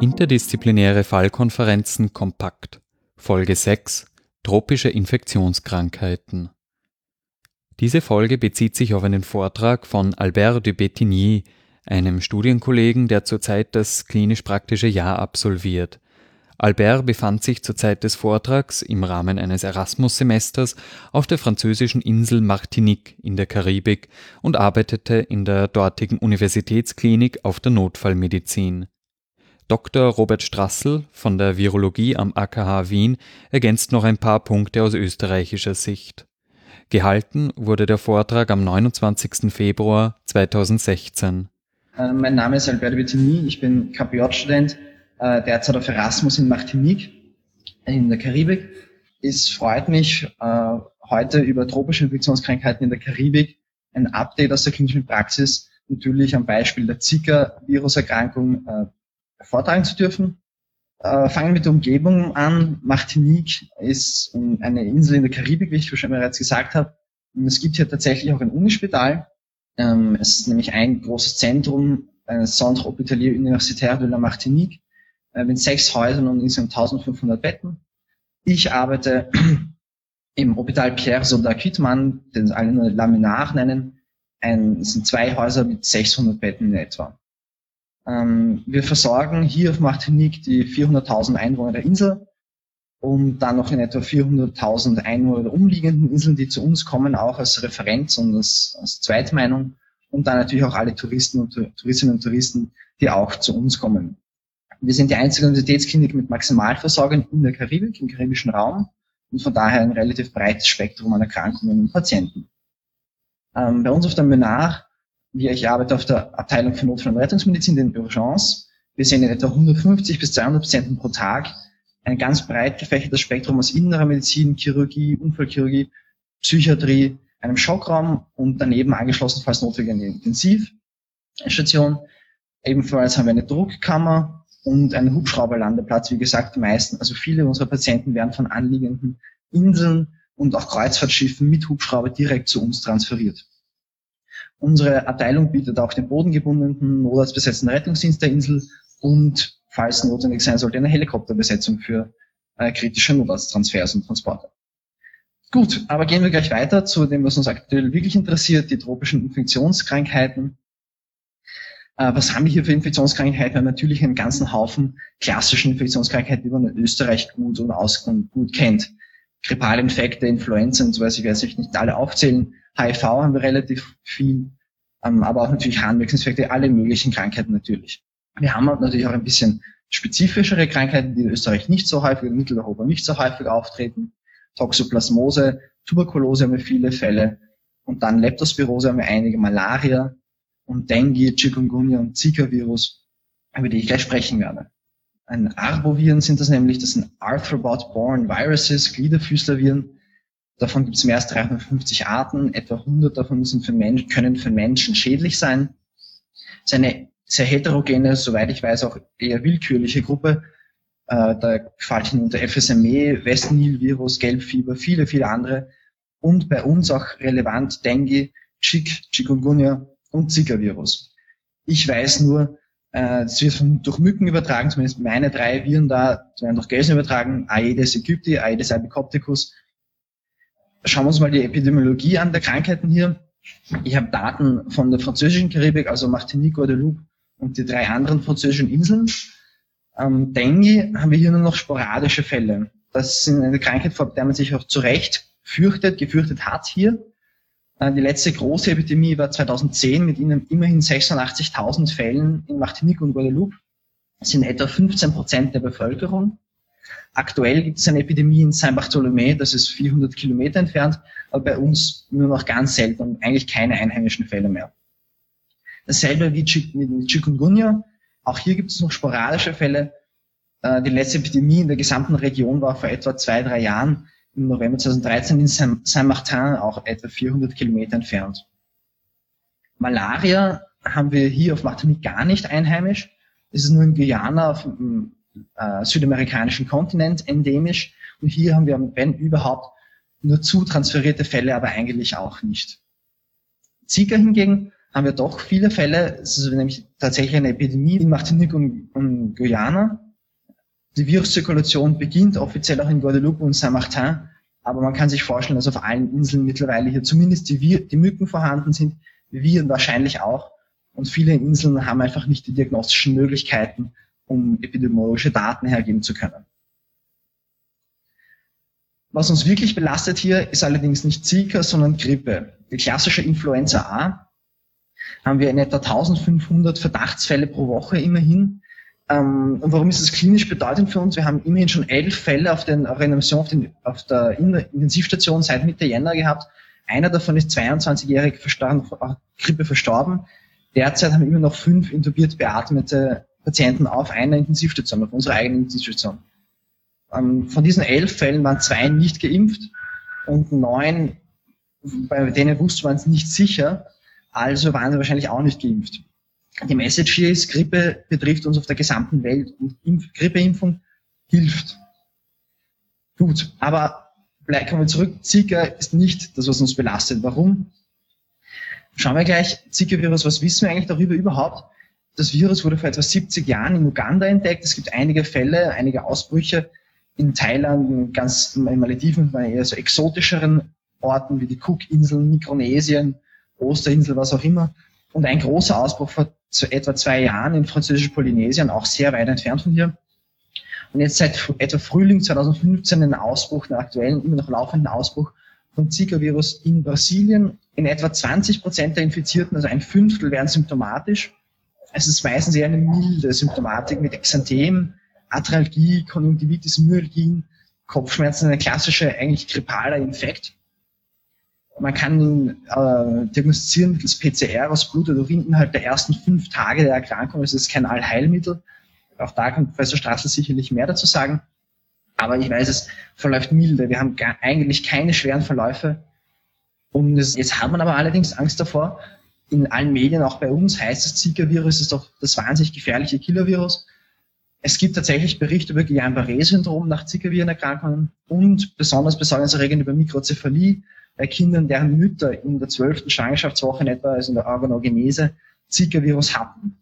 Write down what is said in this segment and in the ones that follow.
Interdisziplinäre Fallkonferenzen kompakt. Folge 6 Tropische Infektionskrankheiten. Diese Folge bezieht sich auf einen Vortrag von Albert de Bettigny, einem Studienkollegen, der zurzeit das klinisch-praktische Jahr absolviert. Albert befand sich zur Zeit des Vortrags im Rahmen eines Erasmus-Semesters auf der französischen Insel Martinique in der Karibik und arbeitete in der dortigen Universitätsklinik auf der Notfallmedizin. Dr. Robert Strassel von der Virologie am AKH Wien ergänzt noch ein paar Punkte aus österreichischer Sicht. Gehalten wurde der Vortrag am 29. Februar 2016. Äh, mein Name ist Albert Bettini, ich bin KPJ-Student äh, derzeit auf Erasmus in Martinique in der Karibik. Es freut mich, äh, heute über tropische Infektionskrankheiten in der Karibik ein Update aus der klinischen Praxis natürlich am Beispiel der Zika-Viruserkrankung äh, vortragen zu dürfen. Äh, fangen wir mit der Umgebung an. Martinique ist eine Insel in der Karibik, wie ich schon bereits gesagt habe. Und es gibt hier tatsächlich auch ein Unispital. Ähm, es ist nämlich ein großes Zentrum, ein Centre Hospitalier Universitaire de la Martinique, mit sechs Häusern und insgesamt 1500 Betten. Ich arbeite im Hospital Pierre Soda Quittmann, den alle nur Laminar nennen. Ein, sind zwei Häuser mit 600 Betten in etwa. Ähm, wir versorgen hier auf Martinique die 400.000 Einwohner der Insel und dann noch in etwa 400.000 Einwohner der umliegenden Inseln, die zu uns kommen, auch als Referenz und als, als Zweitmeinung und dann natürlich auch alle Touristen und Touristinnen und Touristen, die auch zu uns kommen. Wir sind die einzige Universitätsklinik mit Maximalversorgung in der Karibik, im karibischen Raum und von daher ein relativ breites Spektrum an Erkrankungen und Patienten. Ähm, bei uns auf der Menar, wir, ich arbeite auf der Abteilung für Notfall- und Rettungsmedizin, den Urgence. Wir sehen in etwa 150 bis 200 Patienten pro Tag. Ein ganz breit gefächertes Spektrum aus innerer Medizin, Chirurgie, Unfallchirurgie, Psychiatrie, einem Schockraum und daneben angeschlossen, falls notwendig, eine Intensivstation. Ebenfalls haben wir eine Druckkammer, und einen Hubschrauberlandeplatz. Wie gesagt, die meisten, also viele unserer Patienten werden von anliegenden Inseln und auch Kreuzfahrtschiffen mit Hubschrauber direkt zu uns transferiert. Unsere Abteilung bietet auch den bodengebundenen, notarztbesetzten Rettungsdienst der Insel und, falls notwendig sein sollte, eine Helikopterbesetzung für äh, kritische Notarzttransfers und Transporte. Gut, aber gehen wir gleich weiter zu dem, was uns aktuell wirklich interessiert, die tropischen Infektionskrankheiten. Äh, was haben wir hier für Infektionskrankheiten? Wir haben natürlich einen ganzen Haufen klassischen Infektionskrankheiten, die man in Österreich gut und, aus gut kennt. Grippale Infekte, Influenza und so weiter, ich werde sich nicht alle aufzählen. HIV haben wir relativ viel, ähm, aber auch natürlich Harnwegsinfekte, alle möglichen Krankheiten natürlich. Wir haben natürlich auch ein bisschen spezifischere Krankheiten, die in Österreich nicht so häufig, in Mitteleuropa nicht so häufig auftreten. Toxoplasmose, Tuberkulose haben wir viele Fälle und dann Leptospirose haben wir einige, Malaria, und Dengue, Chikungunya und Zika-Virus, über die ich gleich sprechen werde. Ein Arboviren sind das nämlich, das sind Arthropod-borne Viruses, Gliederfüßlerviren. Davon gibt es mehr als 350 Arten, etwa 100 davon sind für Menschen, können für Menschen schädlich sein. Es ist eine sehr heterogene, soweit ich weiß, auch eher willkürliche Gruppe. Äh, da fallen unter FSME, West Nile-Virus, Gelbfieber, viele, viele andere. Und bei uns auch relevant Dengue, Chik, Chikungunya und Zika-Virus. Ich weiß nur, äh, es wird von, durch Mücken übertragen, zumindest meine drei Viren da, werden durch Gelsen übertragen, Aedes aegypti, Aedes albicopticus. Schauen wir uns mal die Epidemiologie an der Krankheiten hier. Ich habe Daten von der französischen Karibik, also Martinique, Guadeloupe und die drei anderen französischen Inseln. Ähm, Dengue haben wir hier nur noch sporadische Fälle. Das ist eine Krankheit, vor der man sich auch zu Recht fürchtet, gefürchtet hat hier. Äh, die letzte große Epidemie war 2010 mit immerhin 86.000 Fällen in Martinique und Guadeloupe. Das sind etwa 15 Prozent der Bevölkerung. Aktuell gibt es eine Epidemie in Saint-Bartholomew, das ist 400 Kilometer entfernt, aber bei uns nur noch ganz selten eigentlich keine einheimischen Fälle mehr. Dasselbe wie mit Chikungunya. Auch hier gibt es noch sporadische Fälle. Äh, die letzte Epidemie in der gesamten Region war vor etwa zwei, drei Jahren im November 2013 in Saint-Martin, auch etwa 400 Kilometer entfernt. Malaria haben wir hier auf Martinique gar nicht einheimisch. Es ist nur in Guyana auf dem äh, südamerikanischen Kontinent endemisch. Und hier haben wir, wenn überhaupt, nur zu transferierte Fälle, aber eigentlich auch nicht. Zika hingegen haben wir doch viele Fälle, es ist nämlich tatsächlich eine Epidemie in Martinique und, und Guyana. Die Viruszirkulation beginnt offiziell auch in Guadeloupe und Saint-Martin, aber man kann sich vorstellen, dass auf allen Inseln mittlerweile hier zumindest die, Wir die Mücken vorhanden sind, Viren wahrscheinlich auch. Und viele Inseln haben einfach nicht die diagnostischen Möglichkeiten, um epidemiologische Daten hergeben zu können. Was uns wirklich belastet hier, ist allerdings nicht Zika, sondern Grippe. Die klassische Influenza A haben wir in etwa 1500 Verdachtsfälle pro Woche immerhin. Ähm, und warum ist das klinisch bedeutend für uns? Wir haben immerhin schon elf Fälle auf, den, auf, auf, den, auf der Intensivstation seit Mitte Jänner gehabt. Einer davon ist 22-jährig verstorben, Grippe verstorben. Derzeit haben wir immer noch fünf intubiert beatmete Patienten auf einer Intensivstation, auf unserer eigenen Intensivstation. Ähm, von diesen elf Fällen waren zwei nicht geimpft und neun, bei denen wusste man es nicht sicher, also waren sie wahrscheinlich auch nicht geimpft. Die Message hier ist, Grippe betrifft uns auf der gesamten Welt und Impf Grippeimpfung hilft. Gut, aber kommen wir zurück. Zika ist nicht das, was uns belastet. Warum? Schauen wir gleich, Zika-Virus, was wissen wir eigentlich darüber überhaupt? Das Virus wurde vor etwa 70 Jahren in Uganda entdeckt. Es gibt einige Fälle, einige Ausbrüche in Thailand, ganz in Malediven, bei eher so exotischeren Orten wie die Cookinseln, Mikronesien, Osterinsel, was auch immer. Und ein großer Ausbruch vor etwa zwei Jahren in französisch Polynesien, auch sehr weit entfernt von hier. Und jetzt seit etwa Frühling 2015 ein Ausbruch, einen aktuellen, immer noch laufenden Ausbruch von Zika-Virus in Brasilien. In etwa 20 Prozent der Infizierten, also ein Fünftel, werden symptomatisch. Es ist meistens eher eine milde Symptomatik mit Exanthem, Arthralgie, Konjunktivitis, Myalgien, Kopfschmerzen, eine klassische, eigentlich grippaler Infekt. Man kann äh, diagnostizieren mittels PCR aus Blut oder Urin innerhalb der ersten fünf Tage der Erkrankung. Es ist kein Allheilmittel. Auch da kann Professor Strassel sicherlich mehr dazu sagen. Aber ich weiß, es verläuft milde. Wir haben gar, eigentlich keine schweren Verläufe. Und es, jetzt hat man aber allerdings Angst davor. In allen Medien, auch bei uns, heißt das Zika-Virus ist doch das wahnsinnig gefährliche Killer-Virus. Es gibt tatsächlich Berichte über Guillain-Barré-Syndrom nach Zika-Virenerkrankungen und besonders besorgniserregend über Mikrozephalie bei Kindern, deren Mütter in der zwölften Schwangerschaftswoche in etwa, also in der Organogenese, Zika-Virus hatten.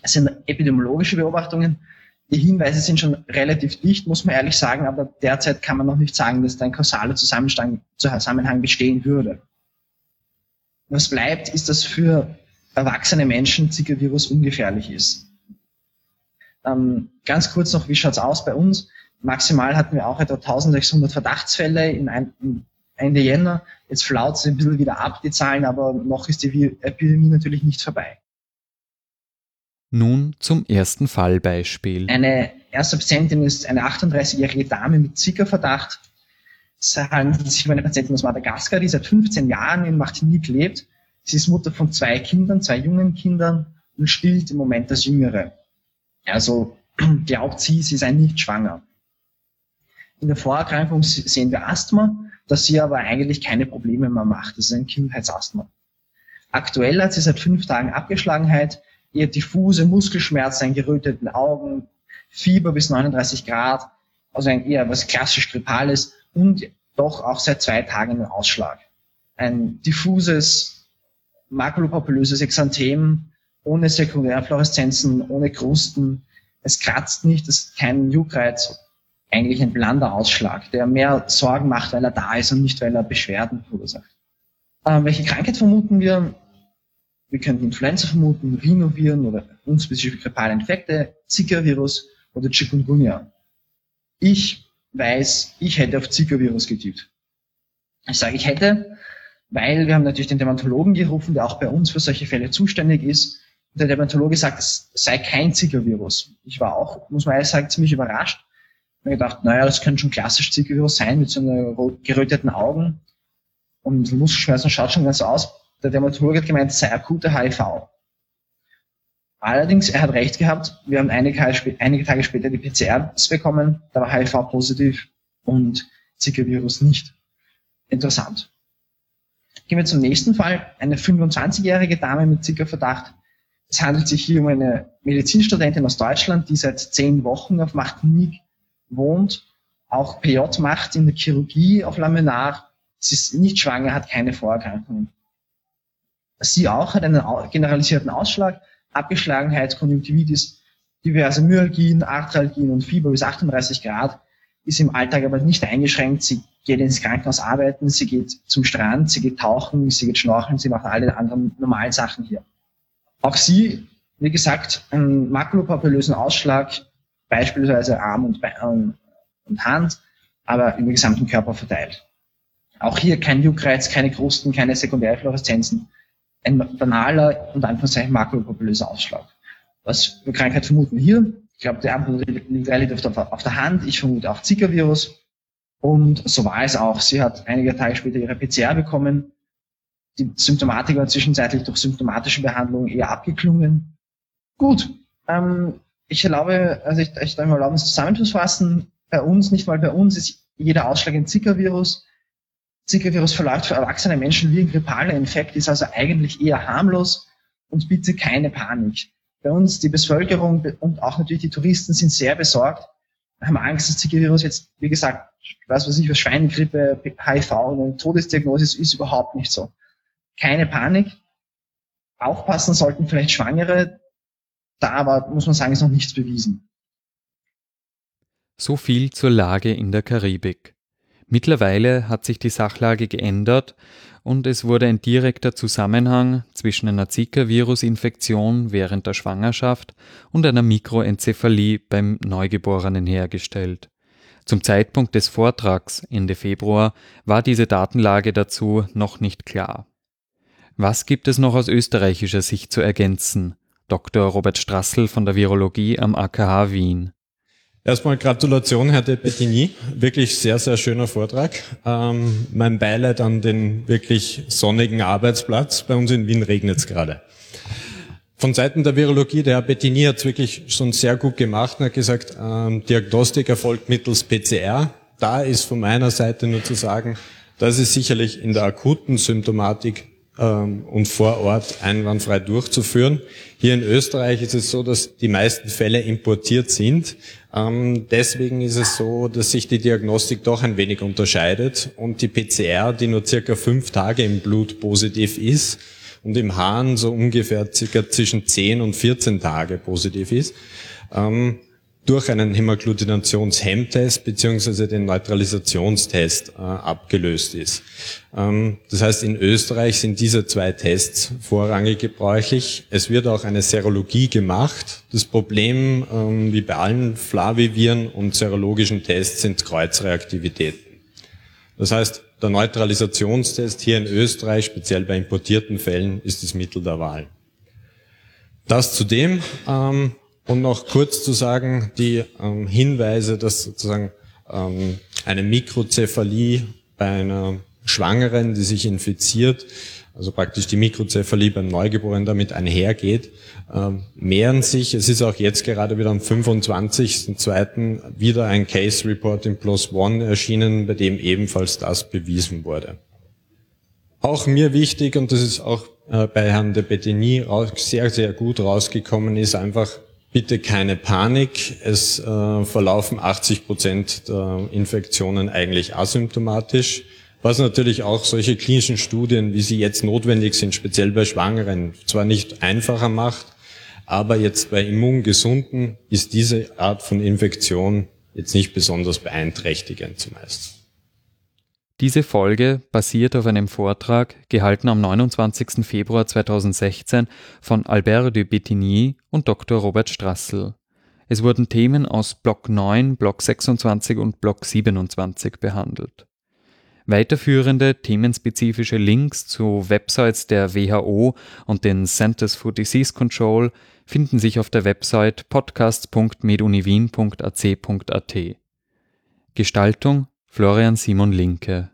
Es sind epidemiologische Beobachtungen. Die Hinweise sind schon relativ dicht, muss man ehrlich sagen, aber derzeit kann man noch nicht sagen, dass da ein kausaler Zusammenhang bestehen würde. Was bleibt, ist, dass für erwachsene Menschen Zika-Virus ungefährlich ist. Ähm, ganz kurz noch, wie schaut's aus bei uns? Maximal hatten wir auch etwa 1600 Verdachtsfälle in, ein, in Ende Jänner. Jetzt flaut es ein bisschen wieder ab, die Zahlen, aber noch ist die Epidemie natürlich nicht vorbei. Nun zum ersten Fallbeispiel. Eine erste Patientin ist eine 38-jährige Dame mit Zika-Verdacht. Es handelt sich um eine Patientin aus Madagaskar, die seit 15 Jahren in Martinique lebt. Sie ist Mutter von zwei Kindern, zwei jungen Kindern und stillt im Moment das Jüngere. Also glaubt sie, sie sei nicht schwanger. In der Vorerkrankung sehen wir Asthma, das sie aber eigentlich keine Probleme mehr macht. Das ist ein Kindheitsasthma. Aktuell hat sie seit fünf Tagen Abgeschlagenheit, eher diffuse Muskelschmerzen, geröteten Augen, Fieber bis 39 Grad, also ein eher was klassisch Grippales und doch auch seit zwei Tagen einen Ausschlag. Ein diffuses makulopapulöses Exanthem ohne Sekundärfluoreszenzen, ohne Krusten. Es kratzt nicht, es ist kein Juckreiz, eigentlich ein blander Ausschlag, der mehr Sorgen macht, weil er da ist und nicht, weil er Beschwerden verursacht. Ähm, welche Krankheit vermuten wir? Wir könnten Influenza vermuten, Rhinoviren oder unspezifische grippale Infekte, Zika-Virus oder Chikungunya. Ich weiß, ich hätte auf Zika-Virus getippt. Ich sage, ich hätte, weil wir haben natürlich den Dermatologen gerufen, der auch bei uns für solche Fälle zuständig ist der Dermatologe sagt, es sei kein Zika-Virus. Ich war auch, muss man ehrlich sagen, ziemlich überrascht. Habe gedacht, naja, das könnte schon klassisch Zika-Virus sein, mit so einer geröteten Augen und Muskelschmerzen schaut schon ganz aus. Der Dermatologe hat gemeint, es sei akute HIV. Allerdings, er hat recht gehabt. Wir haben einige Tage, später die PCRs bekommen. Da war HIV positiv und Zika-Virus nicht. Interessant. Gehen wir zum nächsten Fall. Eine 25-jährige Dame mit Zika-Verdacht es handelt sich hier um eine Medizinstudentin aus Deutschland, die seit zehn Wochen auf Martinique wohnt, auch PJ macht in der Chirurgie auf Lamenar. Sie ist nicht schwanger, hat keine Vorerkrankungen. Sie auch, hat einen generalisierten Ausschlag, Abgeschlagenheit, Konjunktivitis, diverse Myalgien, Arthralgien und Fieber bis 38 Grad, ist im Alltag aber nicht eingeschränkt. Sie geht ins Krankenhaus arbeiten, sie geht zum Strand, sie geht tauchen, sie geht schnorcheln, sie machen alle anderen normalen Sachen hier. Auch sie, wie gesagt, einen makulopapillösen Ausschlag, beispielsweise Arm und, Bein und Hand, aber über den gesamten Körper verteilt. Auch hier kein Juckreiz, keine Krusten, keine Sekundärfluoreszenzen. Ein banaler und Anführungszeichen makulopapillöser Ausschlag. Was für Krankheit vermuten wir hier? Ich glaube, der Antwort liegt auf, auf der Hand. Ich vermute auch Zika-Virus. Und so war es auch. Sie hat einige Tage später ihre PCR bekommen. Die Symptomatik war zwischenzeitlich durch symptomatische Behandlung eher abgeklungen. Gut, ähm, ich erlaube, also ich, ich darf mal erlauben, es zusammenzufassen. Bei uns, nicht mal bei uns, ist jeder Ausschlag ein Zika-Virus. Zika-Virus verläuft für erwachsene Menschen wie ein grippaler Infekt, ist also eigentlich eher harmlos und bitte keine Panik bei uns, die Bevölkerung und auch natürlich die Touristen sind sehr besorgt, haben Angst, dass Zika-Virus jetzt, wie gesagt, was weiß ich, was Schweinegrippe, HIV und Todesdiagnose ist, ist überhaupt nicht so. Keine Panik. Aufpassen sollten vielleicht Schwangere. Da aber, muss man sagen, ist noch nichts bewiesen. So viel zur Lage in der Karibik. Mittlerweile hat sich die Sachlage geändert und es wurde ein direkter Zusammenhang zwischen einer Zika-Virus-Infektion während der Schwangerschaft und einer Mikroencephalie beim Neugeborenen hergestellt. Zum Zeitpunkt des Vortrags Ende Februar war diese Datenlage dazu noch nicht klar. Was gibt es noch aus österreichischer Sicht zu ergänzen? Dr. Robert Strassel von der Virologie am AKH Wien. Erstmal Gratulation, Herr de Pettigny. Wirklich sehr, sehr schöner Vortrag. Ähm, mein Beileid an den wirklich sonnigen Arbeitsplatz. Bei uns in Wien regnet es gerade. Von Seiten der Virologie, der Herr Bettini hat es wirklich schon sehr gut gemacht und hat gesagt, ähm, Diagnostik erfolgt mittels PCR. Da ist von meiner Seite nur zu sagen, das ist sicherlich in der akuten Symptomatik und vor Ort einwandfrei durchzuführen. Hier in Österreich ist es so, dass die meisten Fälle importiert sind. Ähm, deswegen ist es so, dass sich die Diagnostik doch ein wenig unterscheidet und die PCR, die nur circa fünf Tage im Blut positiv ist und im Hahn so ungefähr circa zwischen 10 und 14 Tage positiv ist, ähm, durch einen HämagglutinationsHEM-Test beziehungsweise den Neutralisationstest äh, abgelöst ist. Ähm, das heißt, in Österreich sind diese zwei Tests vorrangig gebräuchlich. Es wird auch eine Serologie gemacht. Das Problem, ähm, wie bei allen Flaviviren und serologischen Tests, sind Kreuzreaktivitäten. Das heißt, der Neutralisationstest hier in Österreich, speziell bei importierten Fällen, ist das Mittel der Wahl. Das zudem, ähm, und noch kurz zu sagen, die ähm, Hinweise, dass sozusagen ähm, eine Mikrozephalie bei einer Schwangeren, die sich infiziert, also praktisch die Mikrozephalie beim Neugeborenen damit einhergeht, äh, mehren sich. Es ist auch jetzt gerade wieder am 25.02. wieder ein Case Report im Plus One erschienen, bei dem ebenfalls das bewiesen wurde. Auch mir wichtig, und das ist auch äh, bei Herrn de Bettini sehr, sehr gut rausgekommen, ist einfach bitte keine Panik. Es äh, verlaufen 80 Prozent der Infektionen eigentlich asymptomatisch was natürlich auch solche klinischen Studien, wie sie jetzt notwendig sind, speziell bei Schwangeren, zwar nicht einfacher macht, aber jetzt bei Immungesunden ist diese Art von Infektion jetzt nicht besonders beeinträchtigend zumeist. Diese Folge basiert auf einem Vortrag, gehalten am 29. Februar 2016 von Albert de Bettigny und Dr. Robert Strassel. Es wurden Themen aus Block 9, Block 26 und Block 27 behandelt. Weiterführende themenspezifische Links zu Websites der WHO und den Centers for Disease Control finden sich auf der Website podcasts.meduniwien.ac.at. Gestaltung Florian Simon Linke